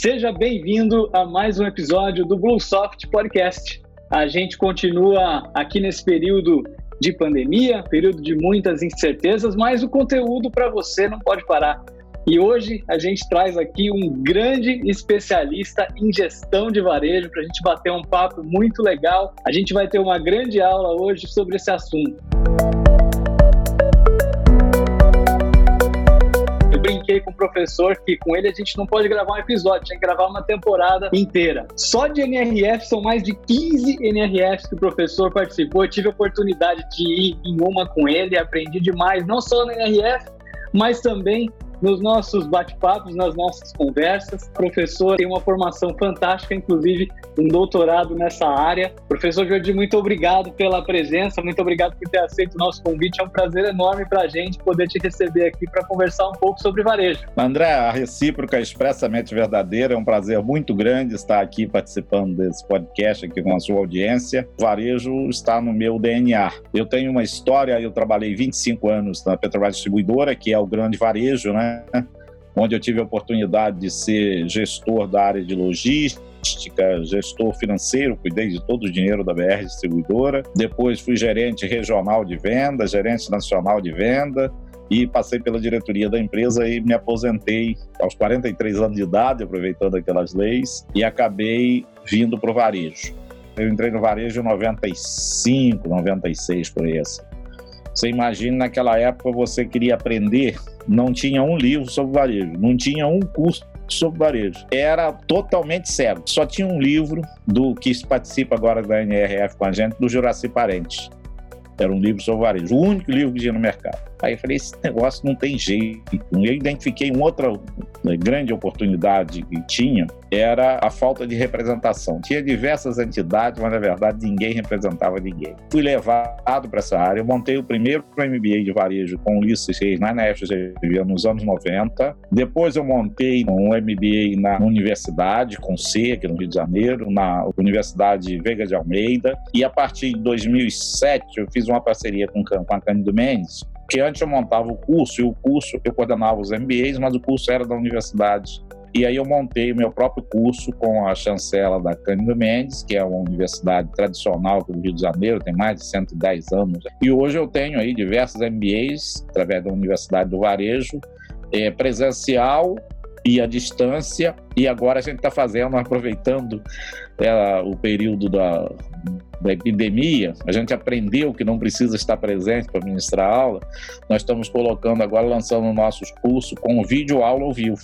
Seja bem-vindo a mais um episódio do Bluesoft Podcast. A gente continua aqui nesse período de pandemia, período de muitas incertezas, mas o conteúdo para você não pode parar. E hoje a gente traz aqui um grande especialista em gestão de varejo para a gente bater um papo muito legal. A gente vai ter uma grande aula hoje sobre esse assunto. Brinquei com o professor que com ele a gente não pode gravar um episódio, tinha que gravar uma temporada inteira. Só de NRF são mais de 15 NRFs que o professor participou. Eu tive a oportunidade de ir em uma com ele, aprendi demais, não só no NRF, mas também nos nossos bate-papos, nas nossas conversas. O professor tem uma formação fantástica, inclusive um doutorado nessa área. Professor Jordi, muito obrigado pela presença, muito obrigado por ter aceito o nosso convite. É um prazer enorme para a gente poder te receber aqui para conversar um pouco sobre varejo. André, a recíproca é expressamente verdadeira. É um prazer muito grande estar aqui participando desse podcast aqui com a sua audiência. O varejo está no meu DNA. Eu tenho uma história, eu trabalhei 25 anos na Petrobras Distribuidora, que é o grande varejo, né? Onde eu tive a oportunidade de ser gestor da área de logística, gestor financeiro, cuidei de todo o dinheiro da BR Distribuidora. Depois fui gerente regional de venda, gerente nacional de venda e passei pela diretoria da empresa e me aposentei aos 43 anos de idade, aproveitando aquelas leis, e acabei vindo para o varejo. Eu entrei no varejo em 95, 96, por aí assim. Você imagina, naquela época você queria aprender, não tinha um livro sobre varejo, não tinha um curso sobre varejo. Era totalmente cego. Só tinha um livro do que participa agora da NRF com a gente, do Juraci Parentes. Era um livro sobre varejo, o único livro que tinha no mercado. Aí eu falei, esse negócio não tem jeito. Eu identifiquei uma outra né, grande oportunidade que tinha, era a falta de representação. Tinha diversas entidades, mas na verdade ninguém representava ninguém. Fui levado para essa área, eu montei o primeiro MBA de varejo com o Ulisses Reis na FGV nos anos 90. Depois eu montei um MBA na universidade, com aqui no Rio de Janeiro, na Universidade Veiga de Almeida. E a partir de 2007 eu fiz uma parceria com, com a Cândido Mendes, porque antes eu montava o curso, e o curso eu coordenava os MBAs, mas o curso era da universidade. E aí eu montei o meu próprio curso com a chancela da Cândido Mendes, que é uma universidade tradicional do Rio de Janeiro, tem mais de 110 anos. E hoje eu tenho aí diversos MBAs, através da Universidade do Varejo, é, presencial e à distância. E agora a gente está fazendo, aproveitando é, o período da, da epidemia, a gente aprendeu que não precisa estar presente para ministrar aula, nós estamos colocando agora, lançando nossos cursos com vídeo aula ao vivo.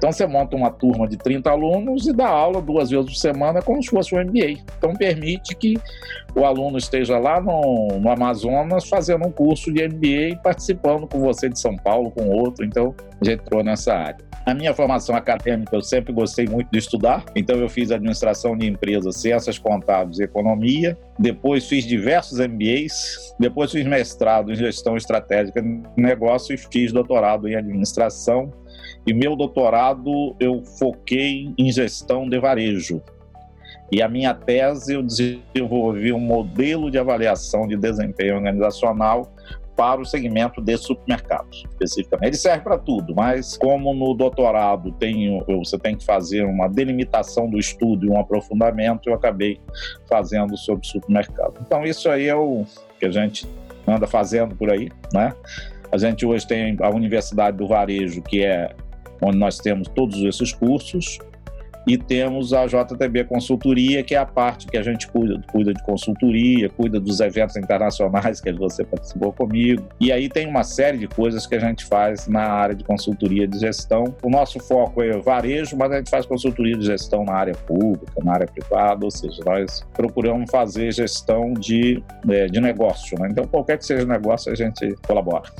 Então você monta uma turma de 30 alunos e dá aula duas vezes por semana como se fosse um MBA. Então permite que o aluno esteja lá no, no Amazonas fazendo um curso de MBA e participando com você de São Paulo, com outro. Então a gente entrou nessa área. A minha formação acadêmica, eu sempre gostei muito de estudar, então eu fiz administração de empresas, ciências contábeis e economia. Depois fiz diversos MBAs, depois fiz mestrado em gestão estratégica de negócio e fiz doutorado em administração. E meu doutorado eu foquei em gestão de varejo. E a minha tese eu desenvolvi um modelo de avaliação de desempenho organizacional para o segmento de supermercados, especificamente. Ele serve para tudo, mas como no doutorado tem, você tem que fazer uma delimitação do estudo e um aprofundamento, eu acabei fazendo sobre supermercado. Então, isso aí é o que a gente anda fazendo por aí, né? A gente hoje tem a Universidade do Varejo, que é onde nós temos todos esses cursos, e temos a JTB Consultoria, que é a parte que a gente cuida, cuida de consultoria, cuida dos eventos internacionais que você participou comigo. E aí tem uma série de coisas que a gente faz na área de consultoria de gestão. O nosso foco é varejo, mas a gente faz consultoria de gestão na área pública, na área privada, ou seja, nós procuramos fazer gestão de, é, de negócio. Né? Então, qualquer que seja o negócio, a gente colabora.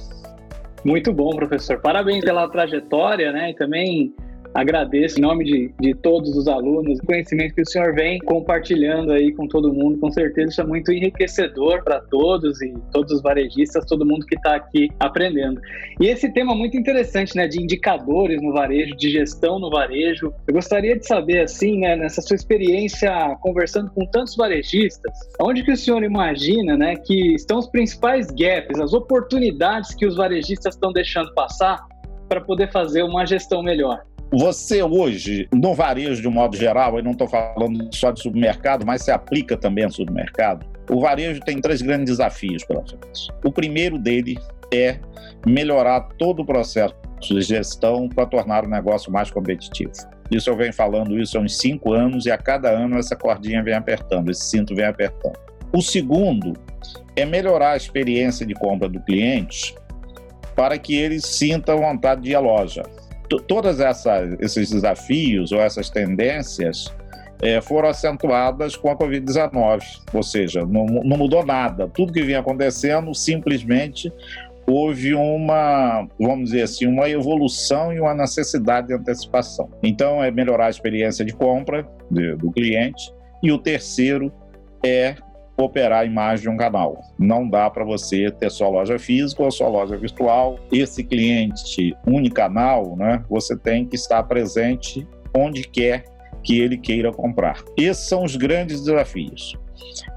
Muito bom, professor. Parabéns pela trajetória, né? E também Agradeço em nome de, de todos os alunos o conhecimento que o senhor vem compartilhando aí com todo mundo. Com certeza isso é muito enriquecedor para todos e todos os varejistas, todo mundo que está aqui aprendendo. E esse tema muito interessante, né, de indicadores no varejo, de gestão no varejo. Eu gostaria de saber, assim, né, nessa sua experiência conversando com tantos varejistas, onde que o senhor imagina, né, que estão os principais gaps, as oportunidades que os varejistas estão deixando passar para poder fazer uma gestão melhor? Você hoje, no varejo de um modo geral, eu não estou falando só de supermercado, mas se aplica também ao supermercado, o varejo tem três grandes desafios pela frente. O primeiro dele é melhorar todo o processo de gestão para tornar o negócio mais competitivo. Isso eu venho falando isso há uns cinco anos e a cada ano essa cordinha vem apertando, esse cinto vem apertando. O segundo é melhorar a experiência de compra do cliente para que ele sinta vontade de ir à loja. Todos esses desafios ou essas tendências é, foram acentuadas com a Covid-19, ou seja, não, não mudou nada. Tudo que vinha acontecendo simplesmente houve uma, vamos dizer assim, uma evolução e uma necessidade de antecipação. Então, é melhorar a experiência de compra de, do cliente. E o terceiro é operar em mais de um canal. Não dá para você ter só loja física ou só loja virtual. Esse cliente unicanal, né, você tem que estar presente onde quer que ele queira comprar. Esses são os grandes desafios.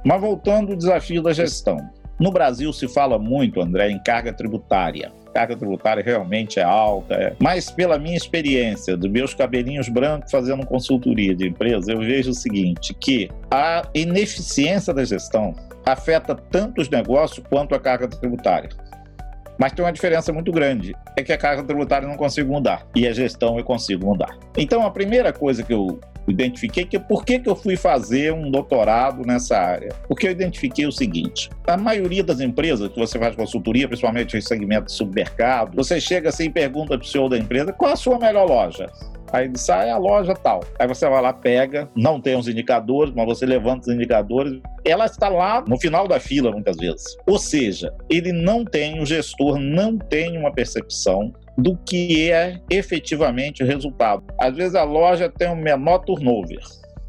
Mas voltando ao desafio da gestão. No Brasil se fala muito, André, em carga tributária. carga tributária realmente é alta, é. mas pela minha experiência, dos meus cabelinhos brancos fazendo consultoria de empresa, eu vejo o seguinte, que a ineficiência da gestão afeta tanto os negócios quanto a carga tributária. Mas tem uma diferença muito grande, é que a carga tributária eu não consigo mudar e a gestão eu consigo mudar. Então a primeira coisa que eu identifiquei que por que, que eu fui fazer um doutorado nessa área? Porque eu identifiquei o seguinte: a maioria das empresas que você faz consultoria, principalmente em segmento de supermercado, você chega assim e pergunta para o senhor da empresa qual a sua melhor loja. Aí sai ah, é a loja tal. Aí você vai lá, pega, não tem os indicadores, mas você levanta os indicadores. Ela está lá no final da fila, muitas vezes. Ou seja, ele não tem, o gestor não tem uma percepção do que é efetivamente o resultado. Às vezes a loja tem um menor turnover,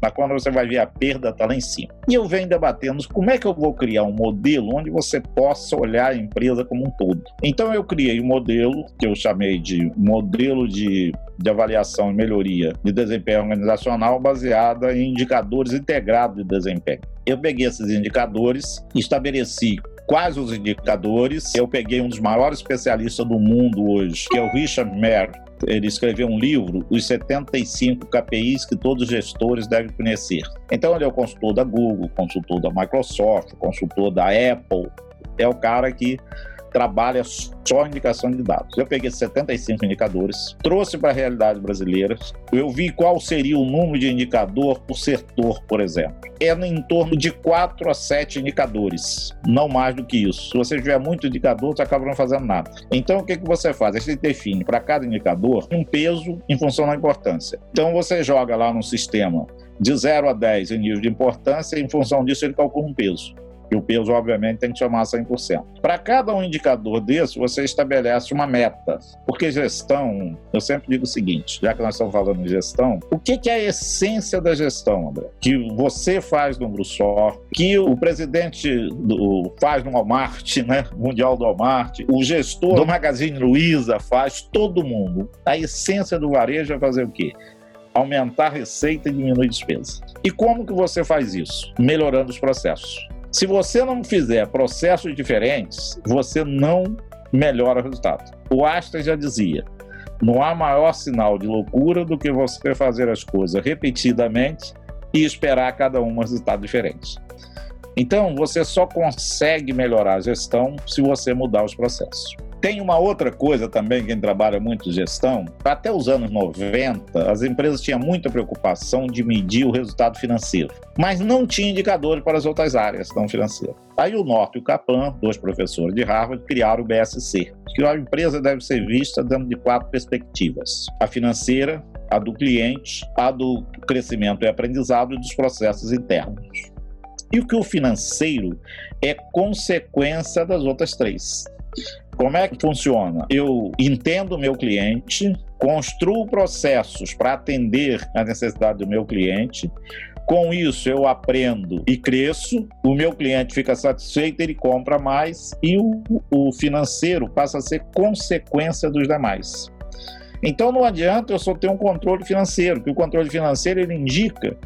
mas quando você vai ver a perda está lá em cima. E eu venho debatendo como é que eu vou criar um modelo onde você possa olhar a empresa como um todo. Então eu criei um modelo que eu chamei de modelo de, de avaliação e melhoria de desempenho organizacional baseada em indicadores integrados de desempenho. Eu peguei esses indicadores, estabeleci quais os indicadores. Eu peguei um dos maiores especialistas do mundo hoje, que é o Richard Mer. Ele escreveu um livro, Os 75 KPIs que todos os gestores devem conhecer. Então, ele é o consultor da Google, consultor da Microsoft, consultor da Apple. É o cara que trabalha só indicação de dados. Eu peguei 75 indicadores, trouxe para a realidade brasileira, eu vi qual seria o número de indicador por setor, por exemplo. É em torno de 4 a 7 indicadores, não mais do que isso. Se você tiver muito indicador, você acaba não fazendo nada. Então, o que, que você faz? Você define para cada indicador um peso em função da importância. Então, você joga lá no sistema de 0 a 10 em nível de importância, e em função disso ele calcula um peso que o peso, obviamente, tem que chamar 100%. Para cada um indicador desse, você estabelece uma meta, porque gestão, eu sempre digo o seguinte, já que nós estamos falando de gestão, o que, é a essência da gestão, André? Que você faz no Brussor, que o presidente do, faz no Walmart, né? Mundial do Walmart, o gestor do Magazine Luiza faz, todo mundo. A essência do varejo é fazer o quê? aumentar a receita e diminuir despesa. E como que você faz isso? Melhorando os processos. Se você não fizer processos diferentes, você não melhora o resultado. O Astra já dizia: não há maior sinal de loucura do que você fazer as coisas repetidamente e esperar cada um um resultado diferente. Então, você só consegue melhorar a gestão se você mudar os processos. Tem uma outra coisa também, quem trabalha muito gestão, até os anos 90, as empresas tinham muita preocupação de medir o resultado financeiro, mas não tinha indicadores para as outras áreas não financeiras. Aí o Norte e o Kaplan, dois professores de Harvard, criaram o BSC, que a empresa deve ser vista dentro de quatro perspectivas: a financeira, a do cliente, a do crescimento e aprendizado e dos processos internos. E o que o financeiro é consequência das outras três. Como é que funciona? Eu entendo o meu cliente, construo processos para atender a necessidade do meu cliente. Com isso, eu aprendo e cresço, o meu cliente fica satisfeito, ele compra mais e o, o financeiro passa a ser consequência dos demais. Então não adianta eu só ter um controle financeiro, que o controle financeiro ele indica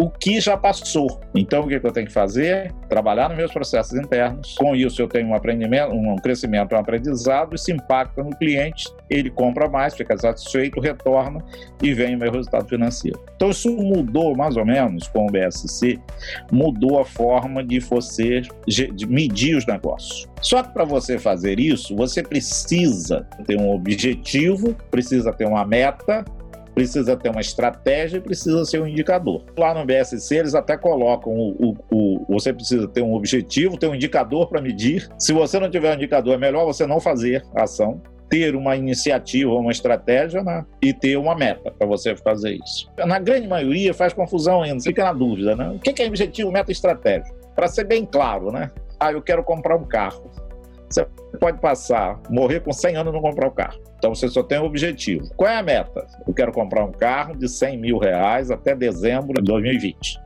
o que já passou. Então, o que eu tenho que fazer? Trabalhar nos meus processos internos. Com isso, eu tenho um aprendimento, um crescimento, um aprendizado, isso impacta no cliente, ele compra mais, fica satisfeito, retorna e vem o meu resultado financeiro. Então, isso mudou mais ou menos com o BSC, mudou a forma de você medir os negócios. Só que para você fazer isso, você precisa ter um objetivo, precisa ter uma meta, precisa ter uma estratégia e precisa ser um indicador. Lá no BSC, eles até colocam o, o, o você precisa ter um objetivo, ter um indicador para medir. Se você não tiver um indicador, é melhor você não fazer a ação ter uma iniciativa, uma estratégia né? e ter uma meta para você fazer isso. Na grande maioria faz confusão ainda, fica na dúvida, né? O que é objetivo, meta e estratégia? Para ser bem claro, né? Ah, eu quero comprar um carro. Você pode passar, morrer com 100 anos e não comprar o carro. Então você só tem um objetivo. Qual é a meta? Eu quero comprar um carro de 100 mil reais até dezembro de 2020.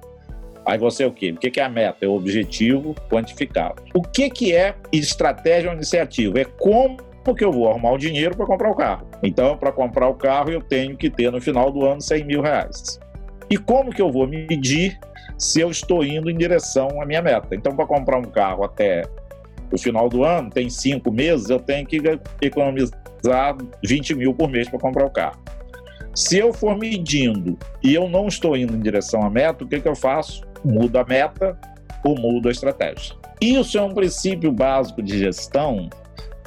Aí você é o quê? O que é a meta? É o objetivo quantificável. O que, que é estratégia ou iniciativa? É como que eu vou arrumar o dinheiro para comprar o carro. Então, para comprar o carro, eu tenho que ter no final do ano 100 mil reais. E como que eu vou medir se eu estou indo em direção à minha meta? Então, para comprar um carro até o final do ano, tem cinco meses, eu tenho que economizar 20 mil por mês para comprar o carro. Se eu for medindo e eu não estou indo em direção à meta, o que, que eu faço? Mudo a meta ou mudo a estratégia. Isso é um princípio básico de gestão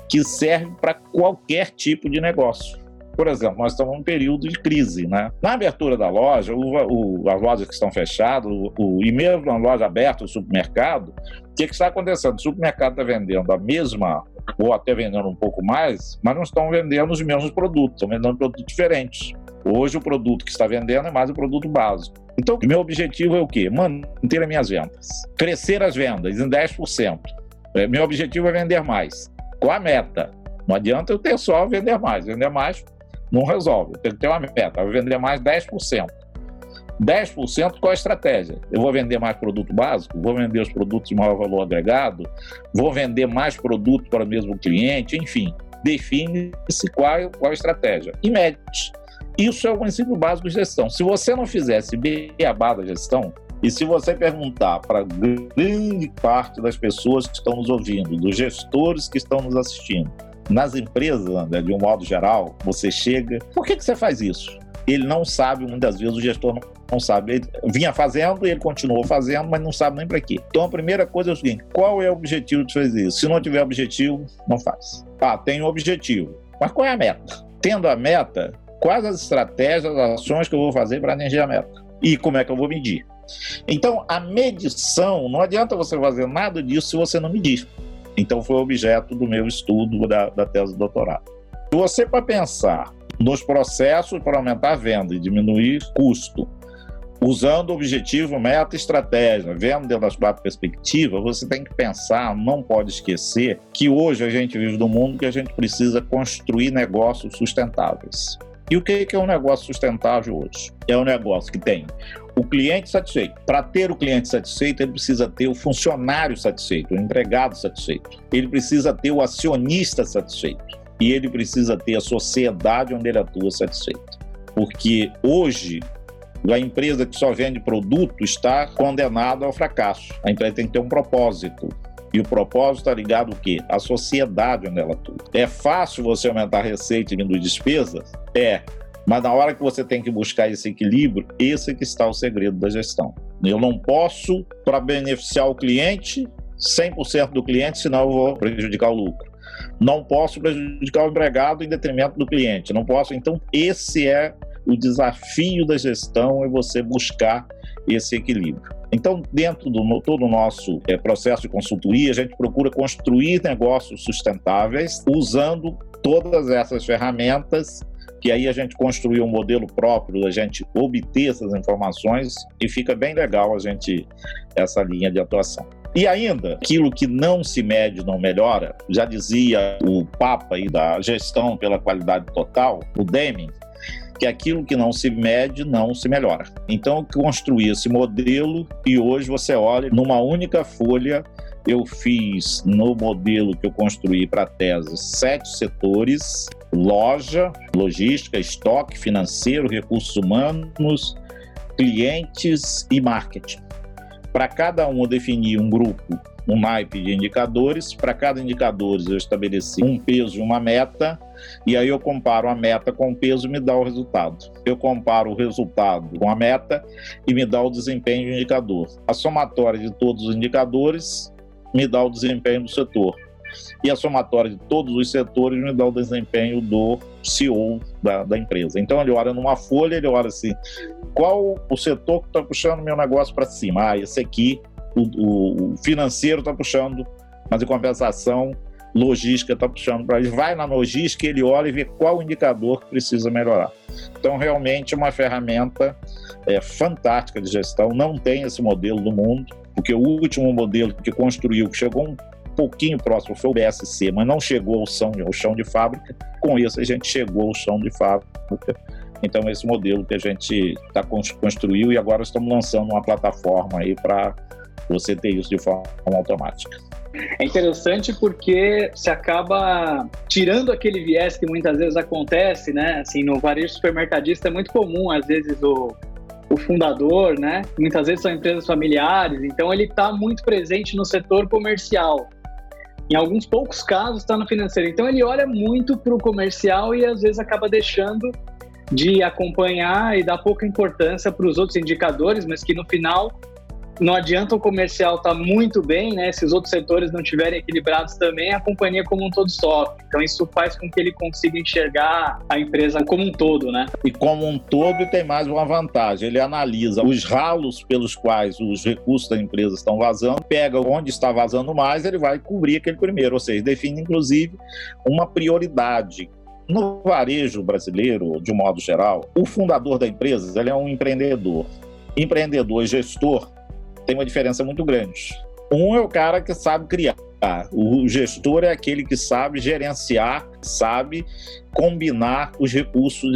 que serve para qualquer tipo de negócio. Por exemplo, nós estamos num período de crise, né? Na abertura da loja, o, o, as lojas que estão fechadas, o, e mesmo na loja aberta, o supermercado, o que, que está acontecendo? O supermercado está vendendo a mesma ou até vendendo um pouco mais, mas não estão vendendo os mesmos produtos, estão vendendo produtos diferentes. Hoje o produto que está vendendo é mais o produto básico. Então, meu objetivo é o quê? Manter as minhas vendas. Crescer as vendas em 10%. É, meu objetivo é vender mais. Qual a meta? Não adianta eu ter só vender mais. Vender mais não resolve. Tenho que ter uma meta. Eu vou vender mais 10%. 10% qual a estratégia? Eu vou vender mais produto básico, vou vender os produtos de maior valor agregado, vou vender mais produto para o mesmo cliente, enfim, define-se qual, qual a estratégia e mede. Isso é o princípio básico de gestão. Se você não fizesse beabá da gestão, e se você perguntar para grande parte das pessoas que estão nos ouvindo, dos gestores que estão nos assistindo, nas empresas, André, de um modo geral, você chega. Por que, que você faz isso? Ele não sabe, muitas vezes o gestor não não sabe. Ele vinha fazendo e ele continuou fazendo, mas não sabe nem para quê. Então a primeira coisa é o seguinte: qual é o objetivo de fazer isso? Se não tiver objetivo, não faz. Ah, tem um objetivo. Mas qual é a meta? Tendo a meta, quais as estratégias, as ações que eu vou fazer para atingir a meta? E como é que eu vou medir? Então, a medição, não adianta você fazer nada disso se você não medir. Então, foi objeto do meu estudo da, da tese de doutorado. Se você, para pensar nos processos para aumentar a venda e diminuir custo, usando objetivo, meta e estratégia, vendo dentro da sua perspectiva, você tem que pensar, não pode esquecer que hoje a gente vive num mundo que a gente precisa construir negócios sustentáveis. E o que é um negócio sustentável hoje? É um negócio que tem o cliente satisfeito. Para ter o cliente satisfeito, ele precisa ter o funcionário satisfeito, o empregado satisfeito. Ele precisa ter o acionista satisfeito. E ele precisa ter a sociedade onde ele atua satisfeita. Porque hoje a empresa que só vende produto está condenada ao fracasso. A empresa tem que ter um propósito. E o propósito está ligado ao quê? À sociedade onde ela atua. É fácil você aumentar a receita e diminuir despesas? É. Mas na hora que você tem que buscar esse equilíbrio, esse é que está o segredo da gestão. Eu não posso, para beneficiar o cliente, 100% do cliente, senão eu vou prejudicar o lucro. Não posso prejudicar o empregado em detrimento do cliente. Não posso. Então, esse é o desafio da gestão é você buscar esse equilíbrio. Então, dentro do todo o nosso é, processo de consultoria, a gente procura construir negócios sustentáveis usando todas essas ferramentas que aí a gente construiu um modelo próprio a gente obter essas informações e fica bem legal a gente essa linha de atuação. E ainda, aquilo que não se mede não melhora, já dizia o Papa aí da gestão pela qualidade total, o Deming, que aquilo que não se mede não se melhora. Então, construí esse modelo e hoje você olha numa única folha. Eu fiz no modelo que eu construí para a tese sete setores: loja, logística, estoque, financeiro, recursos humanos, clientes e marketing. Para cada um eu defini um grupo, um naipe de indicadores. Para cada indicador eu estabeleci um peso e uma meta, e aí eu comparo a meta com o peso e me dá o resultado. Eu comparo o resultado com a meta e me dá o desempenho do indicador. A somatória de todos os indicadores me dá o desempenho do setor. E a somatória de todos os setores me dá o desempenho do CEO da, da empresa. Então ele olha numa folha, ele olha assim: qual o setor que está puxando meu negócio para cima? Ah, esse aqui, o, o financeiro está puxando, mas em compensação, logística está puxando para ele. Vai na logística, ele olha e vê qual indicador que precisa melhorar. Então, realmente, uma ferramenta é, fantástica de gestão. Não tem esse modelo no mundo, porque o último modelo que construiu, que chegou um pouquinho próximo foi o BSC, mas não chegou ao chão, ao chão de fábrica. Com isso, a gente chegou ao chão de fábrica. Então, esse modelo que a gente tá construiu e agora estamos lançando uma plataforma aí para você ter isso de forma automática. É interessante porque se acaba tirando aquele viés que muitas vezes acontece, né? Assim, no varejo supermercadista é muito comum, às vezes, o, o fundador, né? Muitas vezes são empresas familiares, então ele está muito presente no setor comercial. Em alguns poucos casos está no financeiro. Então ele olha muito para o comercial e às vezes acaba deixando de acompanhar e dar pouca importância para os outros indicadores, mas que no final não adianta o comercial estar tá muito bem, né? Se os outros setores não estiverem equilibrados também, a companhia como um todo sofre. Então isso faz com que ele consiga enxergar a empresa como um todo, né? E como um todo tem mais uma vantagem. Ele analisa os ralos pelos quais os recursos da empresa estão vazando, pega onde está vazando mais, ele vai cobrir aquele primeiro, ou seja, define inclusive uma prioridade no varejo brasileiro, de um modo geral, o fundador da empresa ele é um empreendedor. Empreendedor e gestor tem uma diferença muito grande. Um é o cara que sabe criar. O gestor é aquele que sabe gerenciar, sabe combinar os recursos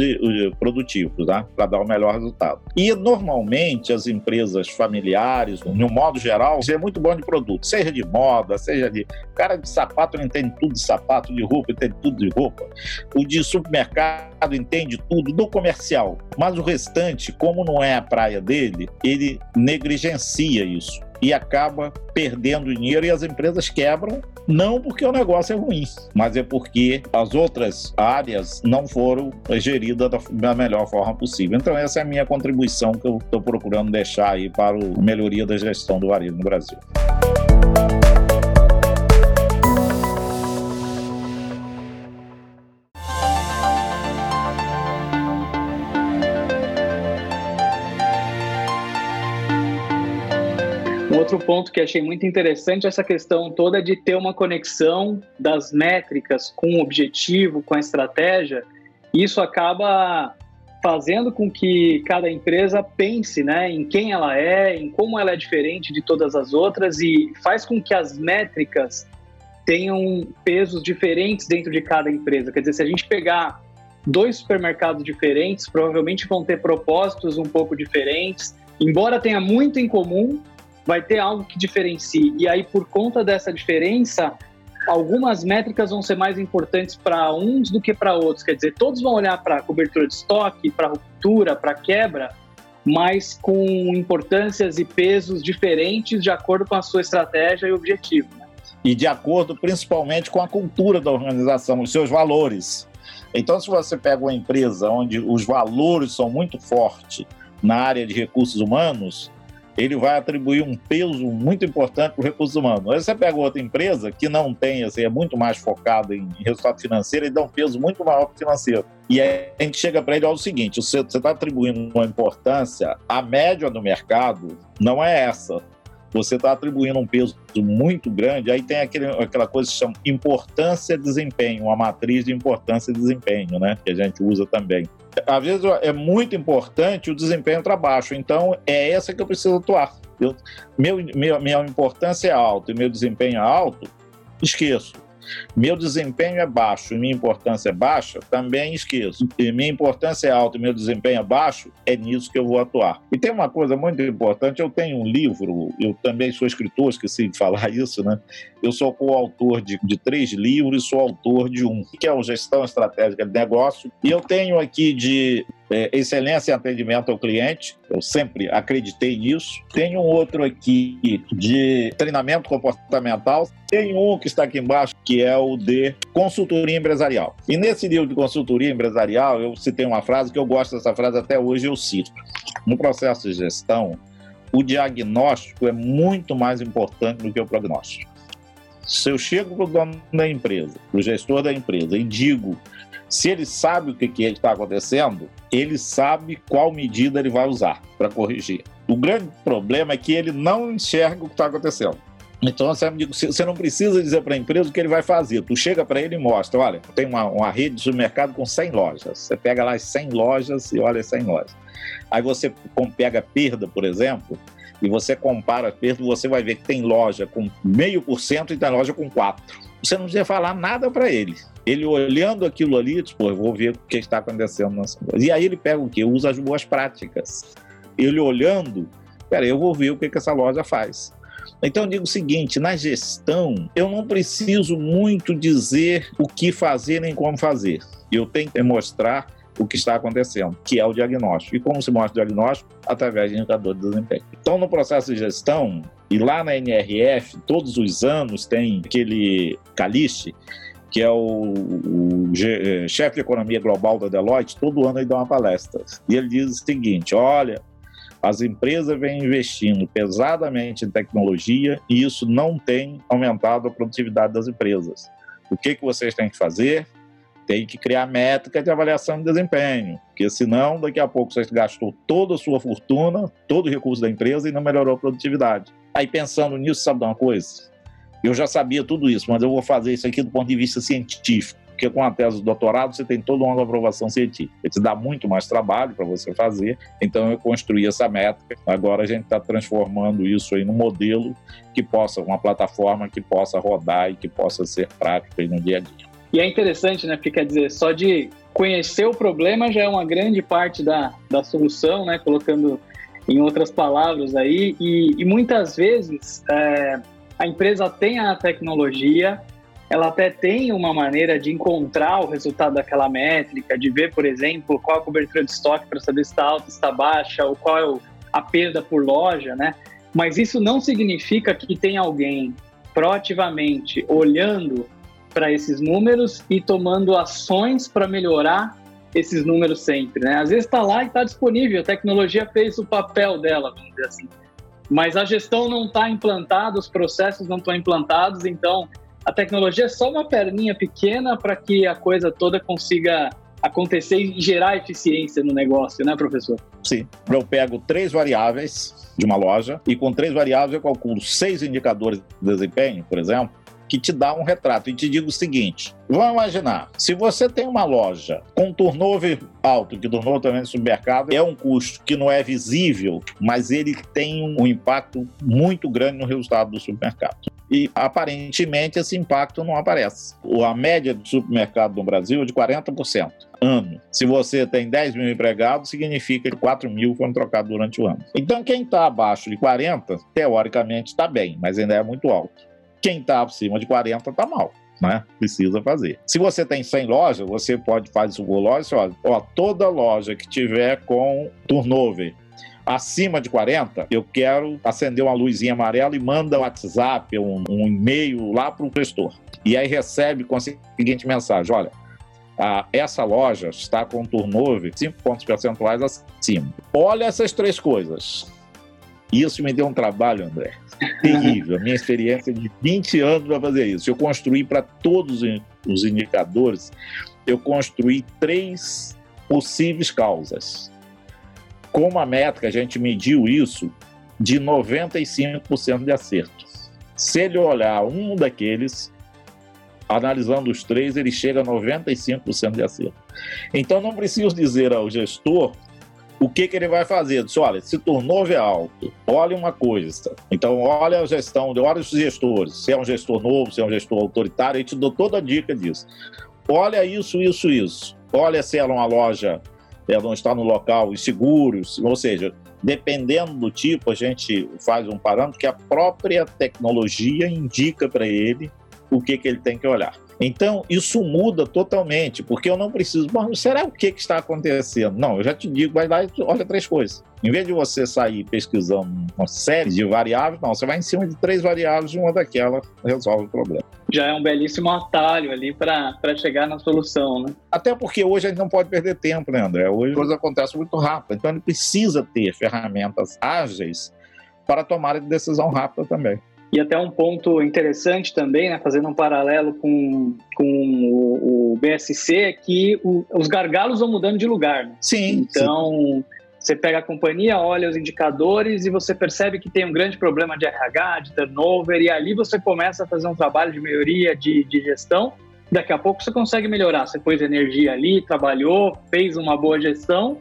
produtivos tá? para dar o melhor resultado. E normalmente as empresas familiares, no modo geral, é muito bom de produto, seja de moda, seja de. Cara de sapato entende tudo de sapato, de roupa, entende tudo de roupa. O de supermercado entende tudo do comercial. Mas o restante, como não é a praia dele, ele negligencia isso e acaba perdendo dinheiro e as empresas quebram, não porque o negócio é ruim, mas é porque as outras áreas não foram geridas da melhor forma possível. Então, essa é a minha contribuição que eu estou procurando deixar aí para a melhoria da gestão do varejo no Brasil. Outro ponto que achei muito interessante é essa questão toda de ter uma conexão das métricas com o objetivo, com a estratégia. Isso acaba fazendo com que cada empresa pense né, em quem ela é, em como ela é diferente de todas as outras e faz com que as métricas tenham pesos diferentes dentro de cada empresa. Quer dizer, se a gente pegar dois supermercados diferentes, provavelmente vão ter propósitos um pouco diferentes, embora tenha muito em comum, vai ter algo que diferencie. E aí, por conta dessa diferença, algumas métricas vão ser mais importantes para uns do que para outros. Quer dizer, todos vão olhar para cobertura de estoque, para ruptura, para quebra, mas com importâncias e pesos diferentes de acordo com a sua estratégia e objetivo. Né? E de acordo principalmente com a cultura da organização, os seus valores. Então, se você pega uma empresa onde os valores são muito fortes na área de recursos humanos, ele vai atribuir um peso muito importante para o recurso humano. Aí você pega outra empresa que não tem, assim, é muito mais focada em resultado financeiro, e dá um peso muito maior para o financeiro. E aí a gente chega para ele, olha o seguinte, você está atribuindo uma importância, a média do mercado não é essa você está atribuindo um peso muito grande, aí tem aquele, aquela coisa que chama importância desempenho, uma matriz de importância e desempenho, né? Que a gente usa também. Às vezes é muito importante o desempenho para baixo, então é essa que eu preciso atuar. Eu, meu, meu, minha importância é alta e meu desempenho é alto, esqueço meu desempenho é baixo e minha importância é baixa, também esqueço. E minha importância é alta e meu desempenho é baixo, é nisso que eu vou atuar. E tem uma coisa muito importante, eu tenho um livro, eu também sou escritor, esqueci de falar isso, né? Eu sou coautor de, de três livros, sou autor de um, que é o Gestão Estratégica de Negócio, e eu tenho aqui de é, excelência em atendimento ao cliente, eu sempre acreditei nisso. Tem um outro aqui de treinamento comportamental, tem um que está aqui embaixo, que é o de consultoria empresarial. E nesse livro de consultoria empresarial, eu citei uma frase que eu gosto dessa frase até hoje, eu cito. No processo de gestão, o diagnóstico é muito mais importante do que o prognóstico. Se eu chego para o dono da empresa, para o gestor da empresa, e digo se ele sabe o que, que está acontecendo, ele sabe qual medida ele vai usar para corrigir. O grande problema é que ele não enxerga o que está acontecendo. Então você, não precisa dizer para a empresa o que ele vai fazer. Tu chega para ele e mostra, olha, tem uma, uma rede de supermercado com 100 lojas. Você pega lá as 100 lojas e olha as 100 lojas. Aí você pega perda, por exemplo, e você compara a perda, você vai ver que tem loja com meio por cento e tem loja com 4. Você não precisa falar nada para ele. Ele olhando aquilo ali, tipo, eu vou ver o que está acontecendo. E aí ele pega o quê? Usa as boas práticas. Ele olhando, peraí, eu vou ver o que, que essa loja faz. Então eu digo o seguinte: na gestão, eu não preciso muito dizer o que fazer nem como fazer. Eu tenho que mostrar o que está acontecendo, que é o diagnóstico. E como se mostra o diagnóstico? Através de indicador de desempenho. Então, no processo de gestão, e lá na NRF, todos os anos tem aquele Calice, que é o, o, eh, chefe de economia global da Deloitte, todo ano ele dá uma palestra. E ele diz o seguinte: olha, as empresas vêm investindo pesadamente em tecnologia e isso não tem aumentado a produtividade das empresas. O que, que vocês têm que fazer? Tem que criar métrica de avaliação de desempenho, porque senão daqui a pouco você gastou toda a sua fortuna, todo o recurso da empresa e não melhorou a produtividade. Aí pensando nisso, sabe de uma coisa? Eu já sabia tudo isso, mas eu vou fazer isso aqui do ponto de vista científico, porque com a tese de doutorado você tem toda uma aprovação científica. Ele te dá muito mais trabalho para você fazer, então eu construí essa métrica. Agora a gente está transformando isso aí num modelo que possa, uma plataforma que possa rodar e que possa ser prático aí no dia a dia. E é interessante, né? Porque quer dizer, só de conhecer o problema já é uma grande parte da, da solução, né? Colocando em outras palavras aí. E, e muitas vezes é, a empresa tem a tecnologia, ela até tem uma maneira de encontrar o resultado daquela métrica, de ver, por exemplo, qual a cobertura de estoque para saber se está alta, se está baixa, ou qual é a perda por loja, né? Mas isso não significa que tem alguém proativamente olhando para esses números e tomando ações para melhorar esses números sempre, né? Às vezes está lá e está disponível, a tecnologia fez o papel dela, vamos dizer assim. Mas a gestão não está implantada, os processos não estão implantados, então a tecnologia é só uma perninha pequena para que a coisa toda consiga acontecer e gerar eficiência no negócio, né, professor? Sim. Eu pego três variáveis de uma loja e com três variáveis eu calculo seis indicadores de desempenho, por exemplo, que te dá um retrato. E te digo o seguinte: vamos imaginar, se você tem uma loja com turnover alto, que turnover também no supermercado é um custo que não é visível, mas ele tem um impacto muito grande no resultado do supermercado. E aparentemente esse impacto não aparece. A média do supermercado no Brasil é de 40% ano. Se você tem 10 mil empregados, significa que 4 mil foram trocados durante o ano. Então, quem está abaixo de 40, teoricamente está bem, mas ainda é muito alto. Quem está acima de 40 está mal. Né? Precisa fazer. Se você tem 100 lojas, você pode fazer com loja, ó, toda loja que tiver com turnover acima de 40, eu quero acender uma luzinha amarela e manda um WhatsApp, um, um e-mail lá para o gestor. E aí recebe com a seguinte mensagem: olha, essa loja está com turnover 5 pontos percentuais acima. Olha essas três coisas. Isso me deu um trabalho, André terrível. Minha experiência de 20 anos para fazer isso. Eu construí para todos os indicadores, eu construí três possíveis causas. Com uma métrica, a gente mediu isso de 95% de acerto. Se ele olhar um daqueles, analisando os três, ele chega a 95% de acerto. Então, não preciso dizer ao gestor o que, que ele vai fazer? Diz, olha, se turnover é alto, olha uma coisa. Então, olha a gestão, olha os gestores. Se é um gestor novo, se é um gestor autoritário, eu te dou toda a dica disso. Olha isso, isso, isso. Olha se ela é uma loja, não está no local, e seguros, ou seja, dependendo do tipo, a gente faz um parâmetro que a própria tecnologia indica para ele o que, que ele tem que olhar. Então, isso muda totalmente, porque eu não preciso. Bom, será o que, que está acontecendo? Não, eu já te digo, vai lá e olha três coisas. Em vez de você sair pesquisando uma série de variáveis, não, você vai em cima de três variáveis e uma daquela resolve o problema. Já é um belíssimo atalho ali para chegar na solução, né? Até porque hoje a gente não pode perder tempo, né, André? Hoje as coisas acontecem muito rápido, então ele precisa ter ferramentas ágeis para tomar decisão rápida também. E até um ponto interessante também, né, fazendo um paralelo com, com o, o BSC, é que o, os gargalos vão mudando de lugar. Né? Sim. Então, sim. você pega a companhia, olha os indicadores e você percebe que tem um grande problema de RH, de turnover, e ali você começa a fazer um trabalho de melhoria de, de gestão. Daqui a pouco você consegue melhorar. Você pôs energia ali, trabalhou, fez uma boa gestão.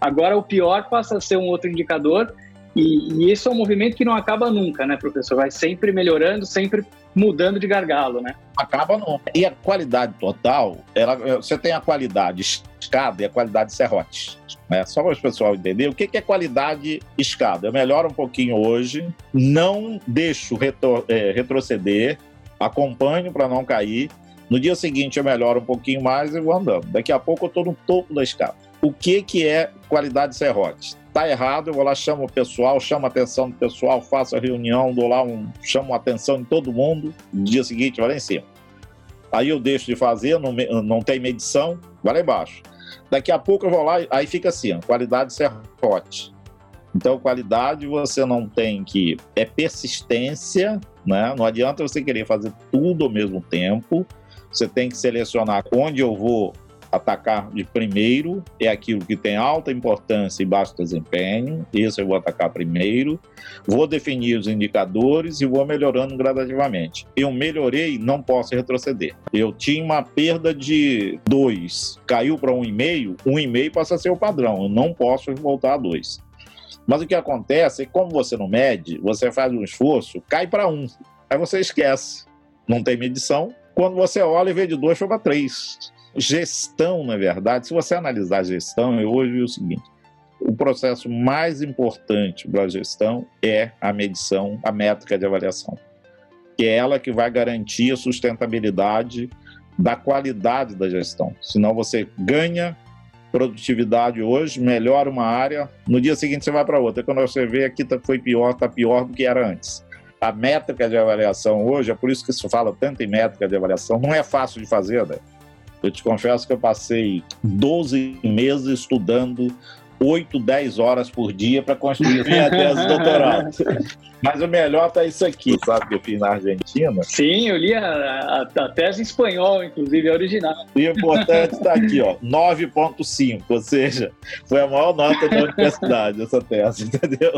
Agora o pior passa a ser um outro indicador e, e, isso é um movimento que não acaba nunca, né, professor? Vai sempre melhorando, sempre mudando de gargalo, né? Acaba não. E a qualidade total, ela, você tem a qualidade escada e a qualidade serrote. Né? Só para o pessoal entender o que, que é qualidade escada. Eu melhoro um pouquinho hoje, não deixo é, retroceder, acompanho para não cair. No dia seguinte eu melhoro um pouquinho mais e vou andando. Daqui a pouco eu estou no topo da escada. O que, que é qualidade serrote? Tá errado, eu vou lá, chamo o pessoal, chamo a atenção do pessoal, faço a reunião, dou lá um, chamo a atenção de todo mundo, dia seguinte vai lá em cima. Aí eu deixo de fazer, não, não tem medição, vai lá embaixo. Daqui a pouco eu vou lá, aí fica assim, ó, qualidade serrote. Então, qualidade você não tem que. É persistência, né? Não adianta você querer fazer tudo ao mesmo tempo. Você tem que selecionar onde eu vou atacar de primeiro é aquilo que tem alta importância e baixo desempenho, isso eu vou atacar primeiro, vou definir os indicadores e vou melhorando gradativamente. Eu melhorei, não posso retroceder. Eu tinha uma perda de 2, caiu para 1,5, 1,5 passa a ser o padrão, eu não posso voltar a 2. Mas o que acontece é que, como você não mede, você faz um esforço, cai para 1, aí você esquece, não tem medição. Quando você olha e vê de 2 foi para 3 Gestão, na verdade, se você analisar gestão, eu hoje vi o seguinte: o processo mais importante para a gestão é a medição, a métrica de avaliação, que é ela que vai garantir a sustentabilidade da qualidade da gestão. Senão você ganha produtividade hoje, melhora uma área, no dia seguinte você vai para outra. Quando você vê aqui tá, foi pior, está pior do que era antes. A métrica de avaliação hoje, é por isso que se fala tanto em métrica de avaliação, não é fácil de fazer, né? Eu te confesso que eu passei 12 meses estudando 8, 10 horas por dia para construir minha tese de doutorado. Mas o melhor tá isso aqui, sabe, que eu fiz na Argentina. Sim, eu li a, a, a tese em espanhol, inclusive, a original. E o importante está aqui, ó, 9.5, ou seja, foi a maior nota da universidade essa tese, entendeu?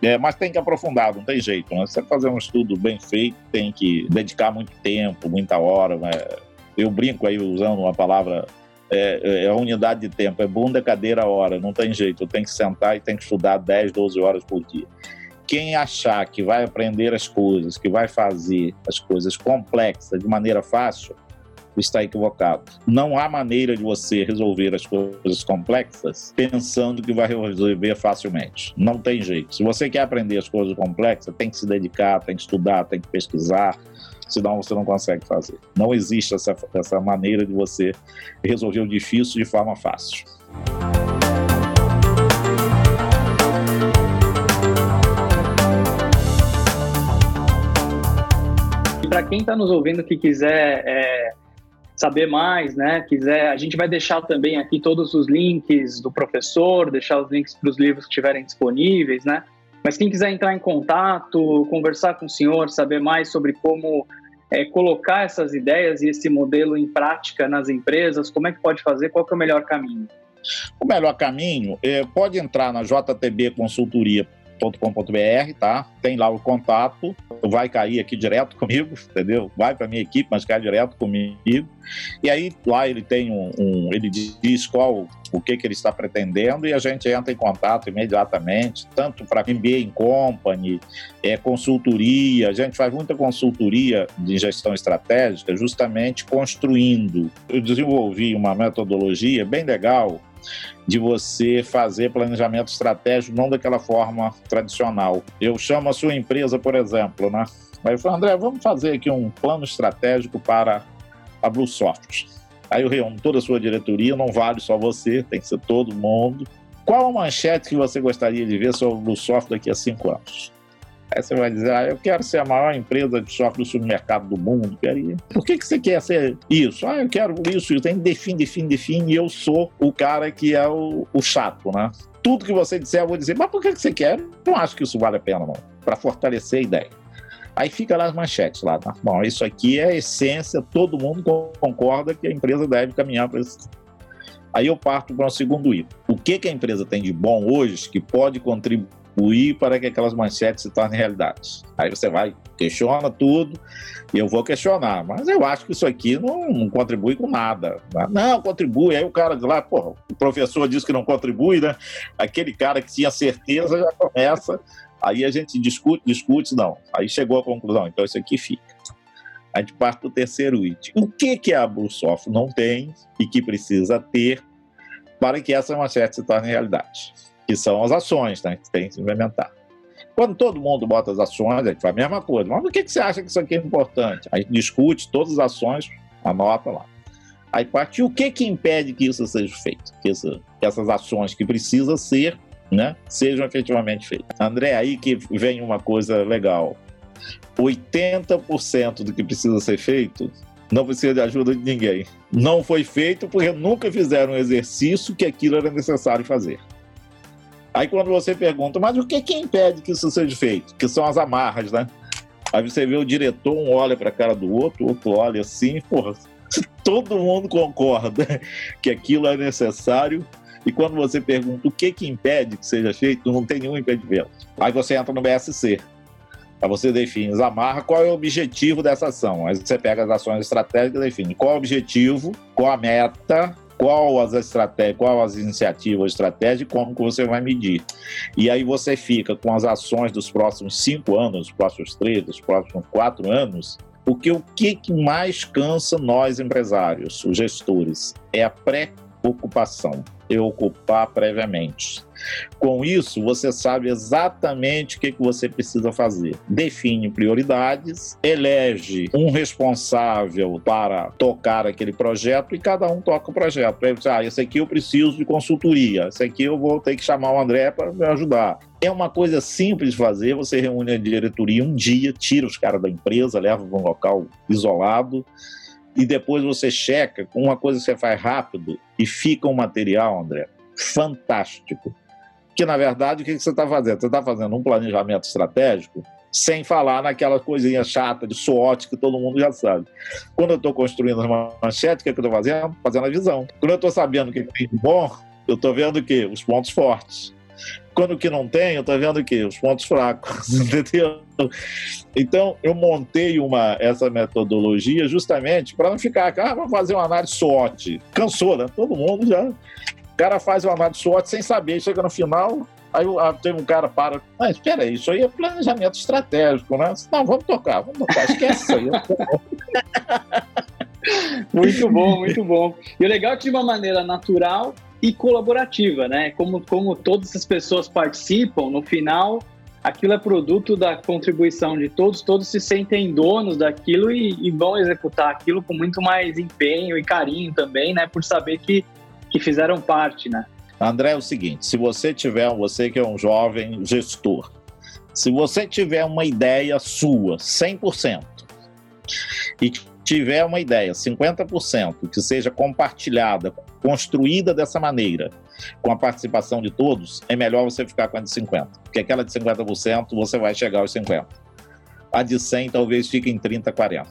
É, mas tem que aprofundar, não tem jeito. Né? Você fazer um estudo bem feito, tem que dedicar muito tempo, muita hora, né? Eu brinco aí usando uma palavra, é, é, a unidade de tempo, é bunda, cadeira, hora, não tem jeito, eu tenho que sentar e tenho que estudar 10, 12 horas por dia. Quem achar que vai aprender as coisas, que vai fazer as coisas complexas de maneira fácil, está equivocado. Não há maneira de você resolver as coisas complexas pensando que vai resolver facilmente. Não tem jeito. Se você quer aprender as coisas complexas, tem que se dedicar, tem que estudar, tem que pesquisar, senão você não consegue fazer. Não existe essa, essa maneira de você resolver o difícil de forma fácil. para quem está nos ouvindo que quiser é, saber mais, né, quiser, a gente vai deixar também aqui todos os links do professor, deixar os links para os livros que estiverem disponíveis, né? Mas quem quiser entrar em contato, conversar com o senhor, saber mais sobre como é, colocar essas ideias e esse modelo em prática nas empresas, como é que pode fazer? Qual é o melhor caminho? O melhor caminho é, pode entrar na JTB Consultoria com.br, tá? Tem lá o contato, vai cair aqui direto comigo, entendeu? Vai para minha equipe, mas cai direto comigo. E aí lá ele tem um, um, ele diz qual o que que ele está pretendendo e a gente entra em contato imediatamente, tanto para MBA em Company, é consultoria, a gente faz muita consultoria de gestão estratégica, justamente construindo. Eu desenvolvi uma metodologia bem legal de você fazer planejamento estratégico não daquela forma tradicional. Eu chamo a sua empresa, por exemplo, né? Aí eu falo, André, vamos fazer aqui um plano estratégico para a Blue Soft. Aí eu reúno toda a sua diretoria, não vale só você, tem que ser todo mundo. Qual a manchete que você gostaria de ver sobre a Blue Soft daqui a cinco anos? Aí você vai dizer, ah, eu quero ser a maior empresa de software do supermercado do mundo. Por que, que você quer ser isso? Ah, eu quero isso, eu tenho define, define, define, e eu sou o cara que é o, o chato, né? Tudo que você disser, eu vou dizer, mas por que, que você quer? Não acho que isso vale a pena, não. Para fortalecer a ideia. Aí fica lá as manchetes lá, tá? Bom, isso aqui é a essência, todo mundo concorda que a empresa deve caminhar para isso. Aí eu parto para um segundo item. O que, que a empresa tem de bom hoje que pode contribuir contribuir para que aquelas manchetes se tornem realidade. Aí você vai, questiona tudo, e eu vou questionar, mas eu acho que isso aqui não, não contribui com nada. Não, contribui. Aí o cara de lá, porra, o professor diz que não contribui, né? Aquele cara que tinha certeza já começa. Aí a gente discute, discute, não. Aí chegou à conclusão, então isso aqui fica. A gente parte para o terceiro item. O que, que a Bluesoft não tem e que precisa ter para que essa manchete se torne realidade? Que são as ações né, que tem que implementar. Quando todo mundo bota as ações, a gente faz a mesma coisa. Mas por que, você acha que isso aqui é importante? A gente discute todas as ações, anota lá. Aí parte o que, que impede que isso seja feito, que, essa, que essas ações que precisam ser, né, sejam efetivamente feitas. André, aí que vem uma coisa legal. 80% do que precisa ser feito não precisa de ajuda de ninguém. Não foi feito porque nunca fizeram um exercício que aquilo era necessário fazer. Aí quando você pergunta, mas o que, que impede que isso seja feito? Que são as amarras, né? Aí você vê o diretor, um olha para a cara do outro, o outro olha assim, porra, todo mundo concorda que aquilo é necessário. E quando você pergunta o que que impede que seja feito, não tem nenhum impedimento. Aí você entra no BSC. Aí você define, amarra qual é o objetivo dessa ação. Aí você pega as ações estratégicas e define qual é o objetivo, qual a meta, qual as estratégias, qual as iniciativas estratégicas e como que você vai medir. E aí você fica com as ações dos próximos cinco anos, dos próximos três, dos próximos quatro anos, porque o que mais cansa nós empresários, os gestores, é a pré-ocupação ocupar previamente. Com isso, você sabe exatamente o que, você precisa fazer. Define prioridades, elege um responsável para tocar aquele projeto e cada um toca o projeto. Ah, esse aqui eu preciso de consultoria, esse aqui eu vou ter que chamar o André para me ajudar. É uma coisa simples de fazer, você reúne a diretoria um dia, tira os caras da empresa, leva para um local isolado, e depois você checa com uma coisa que você faz rápido e fica um material, André, fantástico. Que na verdade o que você está fazendo? Você está fazendo um planejamento estratégico sem falar naquela coisinha chata de SWOT que todo mundo já sabe. Quando eu estou construindo uma manchete, o que, é eu estou fazendo? Fazendo a visão. Quando eu estou sabendo o que tem de bom, eu estou vendo o quê? Os pontos fortes. Quando que não tem, eu estou vendo o quê? Os pontos fracos, entendeu? Então, eu montei uma, essa metodologia justamente para não ficar, ah, vamos fazer uma análise SWOT. Cansou, né? Todo mundo já. O cara faz uma análise SWOT sem saber, chega no final, Aí ah, teve um cara para, mas espera aí, isso aí é planejamento estratégico, né? Não, vamos tocar, vamos tocar, esquece isso aí. muito bom, muito bom. E o legal é que de uma maneira natural e colaborativa, né? Como, como todas as pessoas participam, no final aquilo é produto da contribuição de todos, todos se sentem donos daquilo e, e, vão executar aquilo com muito mais empenho e carinho também, né? Por saber que, que fizeram parte, né? André, é o seguinte: se você tiver, você que é um jovem gestor, se você tiver uma ideia sua, 100%, e tiver uma ideia, 50%, que seja compartilhada, construída dessa maneira, com a participação de todos, é melhor você ficar com a de 50%. Porque aquela de 50% você vai chegar aos 50%. A de 100 talvez fique em 30%, 40%.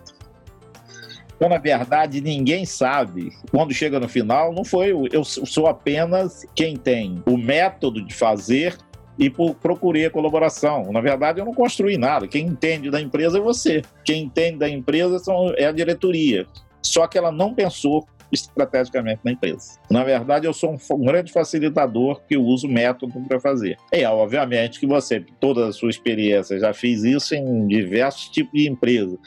Então, na verdade, ninguém sabe. Quando chega no final, não foi. Eu sou apenas quem tem o método de fazer e procurei a colaboração. Na verdade, eu não construí nada. Quem entende da empresa é você. Quem entende da empresa é a diretoria. Só que ela não pensou estrategicamente na empresa. Na verdade, eu sou um, grande facilitador que uso método para fazer. É, obviamente que você, toda a sua experiência, já fez isso em diversos tipos de empresa.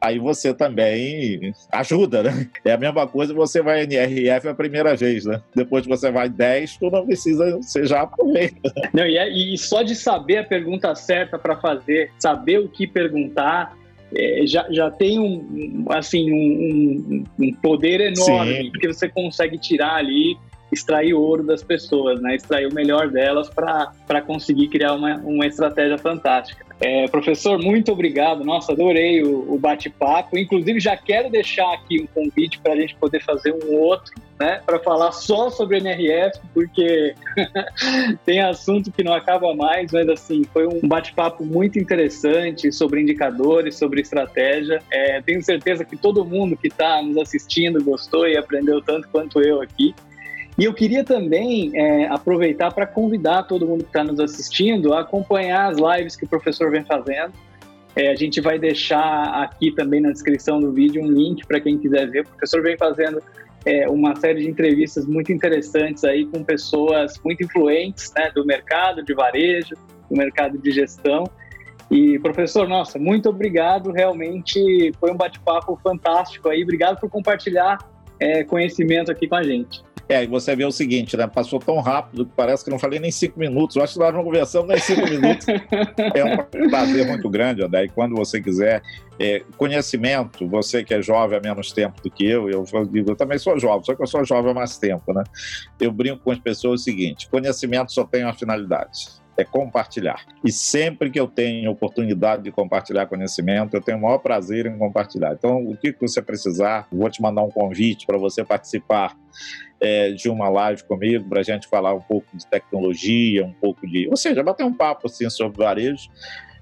Aí você também ajuda, né? É a mesma coisa você vai NRF a primeira vez, né? Depois que você vai 10, tu não precisa, você já aproveita. Não, e, é, e só de saber a pergunta certa para fazer, saber o que perguntar, é, já, já tem um, assim, um, um poder enorme, Sim. porque você consegue tirar ali extrair ouro das pessoas, né? extrair o melhor delas para conseguir criar uma, uma estratégia fantástica. É, professor, muito obrigado. Nossa, adorei o, o bate-papo. Inclusive, já quero deixar aqui um convite para a gente poder fazer um outro, né, para falar só sobre NRF, porque tem assunto que não acaba mais, mas assim, foi um bate-papo muito interessante sobre indicadores, sobre estratégia. É, tenho certeza que todo mundo que está nos assistindo gostou e aprendeu tanto quanto eu aqui. E eu queria também é, aproveitar para convidar todo mundo que está nos assistindo a acompanhar as lives que o professor vem fazendo. É, a gente vai deixar aqui também na descrição do vídeo um link para quem quiser ver. O professor vem fazendo é, uma série de entrevistas muito interessantes aí com pessoas muito influentes né, do mercado de varejo, do mercado de gestão. E, professor, nossa, muito obrigado. Realmente foi um bate-papo fantástico aí. Obrigado por compartilhar é, conhecimento aqui com a gente. É, e você vê o seguinte, né? Passou tão rápido que parece que não falei nem cinco minutos. Eu acho que nós não conversamos nem cinco minutos. É um prazer muito grande, André. E quando você quiser é, conhecimento, você que é jovem há menos tempo do que eu, eu digo, eu também sou jovem, só que eu sou jovem há mais tempo, né? Eu brinco com as pessoas o seguinte: conhecimento só tem uma finalidade é compartilhar. E sempre que eu tenho oportunidade de compartilhar conhecimento, eu tenho o maior prazer em compartilhar. Então, o que você precisar, vou te mandar um convite para você participar é, de uma live comigo, para a gente falar um pouco de tecnologia, um pouco de. Ou seja, bater um papo assim, sobre varejo.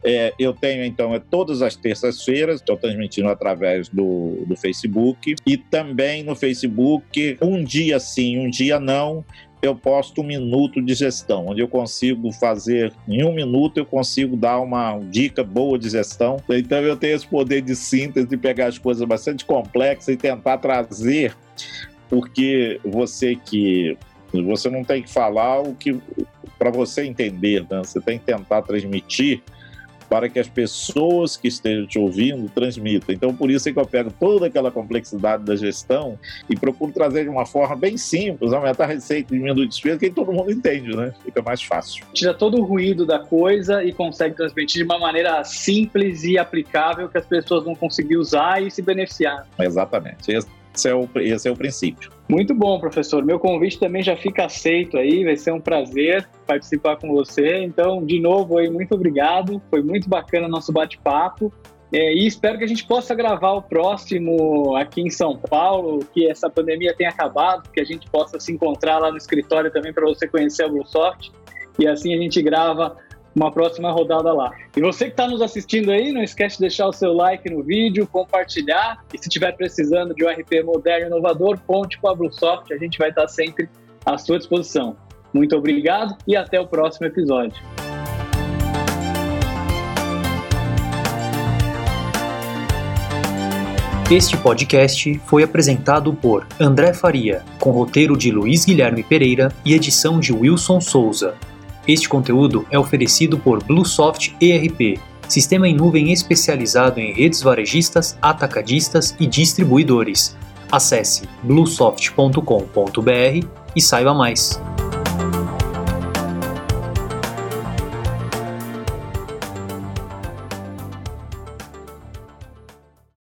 É, eu tenho, então, é todas as terças-feiras, estou transmitindo através do, do Facebook, e também no Facebook, um dia sim, um dia não, eu posto um minuto de gestão, onde eu consigo fazer, em um minuto, eu consigo dar uma dica boa de gestão. Então, eu tenho esse poder de síntese, de pegar as coisas bastante complexas e tentar trazer, porque você que. Você não tem que falar o que. para você entender, né? Você tem que tentar transmitir para que as pessoas que estejam te ouvindo transmitam. Então, por isso é que eu pego toda aquela complexidade da gestão e procuro trazer de uma forma bem simples, aumentar a receita, diminuir despesa, que todo mundo entende, né? Fica mais fácil. Tira todo o ruído da coisa e consegue transmitir de uma maneira simples e aplicável que as pessoas vão conseguir usar e se beneficiar. Exatamente. Esse é o, esse é o princípio. Muito bom, professor. Meu convite também já fica aceito aí, vai ser um prazer participar com você. Então, de novo, aí, muito obrigado. Foi muito bacana o nosso bate-papo. É, e espero que a gente possa gravar o próximo aqui em São Paulo, que essa pandemia tenha acabado, que a gente possa se encontrar lá no escritório também para você conhecer a Bluesoft. E assim a gente grava uma próxima rodada lá. E você que está nos assistindo aí, não esquece de deixar o seu like no vídeo, compartilhar e se estiver precisando de um RP moderno e inovador, conte com a Bluesoft, a gente vai estar sempre à sua disposição. Muito obrigado e até o próximo episódio. Este podcast foi apresentado por André Faria, com roteiro de Luiz Guilherme Pereira e edição de Wilson Souza. Este conteúdo é oferecido por Bluesoft ERP, sistema em nuvem especializado em redes varejistas, atacadistas e distribuidores. Acesse bluesoft.com.br e saiba mais.